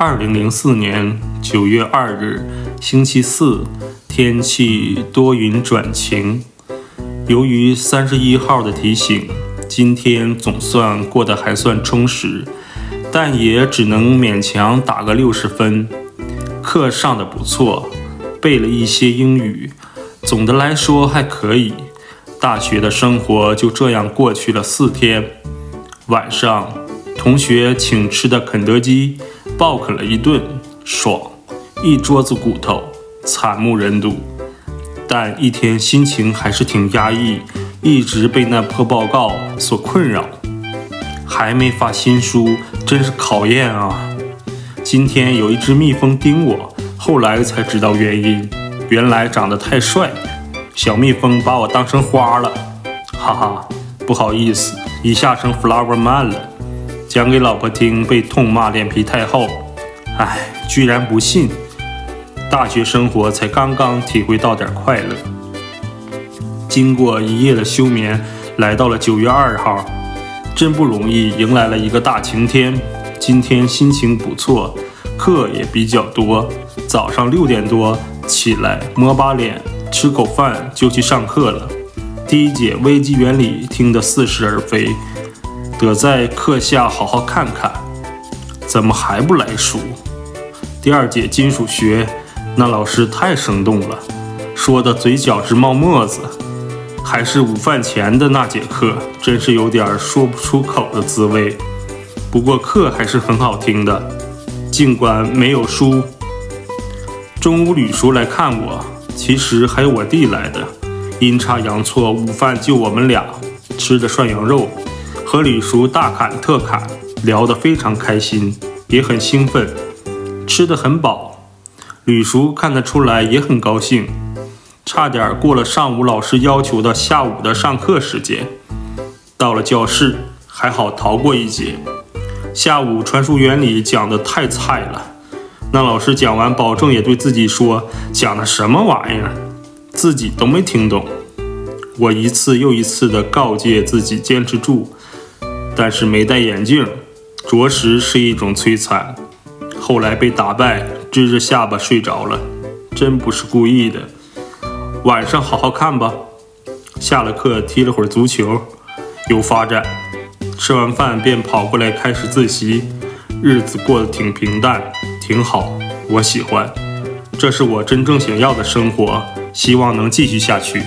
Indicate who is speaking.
Speaker 1: 二零零四年九月二日，星期四，天气多云转晴。由于三十一号的提醒，今天总算过得还算充实，但也只能勉强打个六十分。课上的不错，背了一些英语，总的来说还可以。大学的生活就这样过去了四天。晚上，同学请吃的肯德基。暴啃了一顿，爽，一桌子骨头，惨不忍睹。但一天心情还是挺压抑，一直被那破报告所困扰。还没发新书，真是考验啊！今天有一只蜜蜂叮我，后来才知道原因，原来长得太帅，小蜜蜂把我当成花了。哈哈，不好意思，一下成 flower man 了。讲给老婆听，被痛骂脸皮太厚。唉，居然不信。大学生活才刚刚体会到点快乐。经过一夜的休眠，来到了九月二号，真不容易，迎来了一个大晴天。今天心情不错，课也比较多。早上六点多起来，抹把脸，吃口饭就去上课了。第一节微机原理听得似是而非。得在课下好好看看，怎么还不来书？第二节金属学，那老师太生动了，说的嘴角直冒沫子。还是午饭前的那节课，真是有点说不出口的滋味。不过课还是很好听的，尽管没有书。中午吕叔来看我，其实还有我弟来的，阴差阳错，午饭就我们俩吃的涮羊肉。和李叔大侃特侃，聊得非常开心，也很兴奋，吃得很饱。吕叔看得出来也很高兴，差点过了上午老师要求的下午的上课时间。到了教室，还好逃过一劫。下午传输原理讲得太菜了，那老师讲完，保证也对自己说讲的什么玩意儿，自己都没听懂。我一次又一次地告诫自己坚持住。但是没戴眼镜，着实是一种摧残。后来被打败，支着下巴睡着了，真不是故意的。晚上好好看吧。下了课踢了会儿足球，有发展。吃完饭便跑过来开始自习，日子过得挺平淡，挺好，我喜欢。这是我真正想要的生活，希望能继续下去。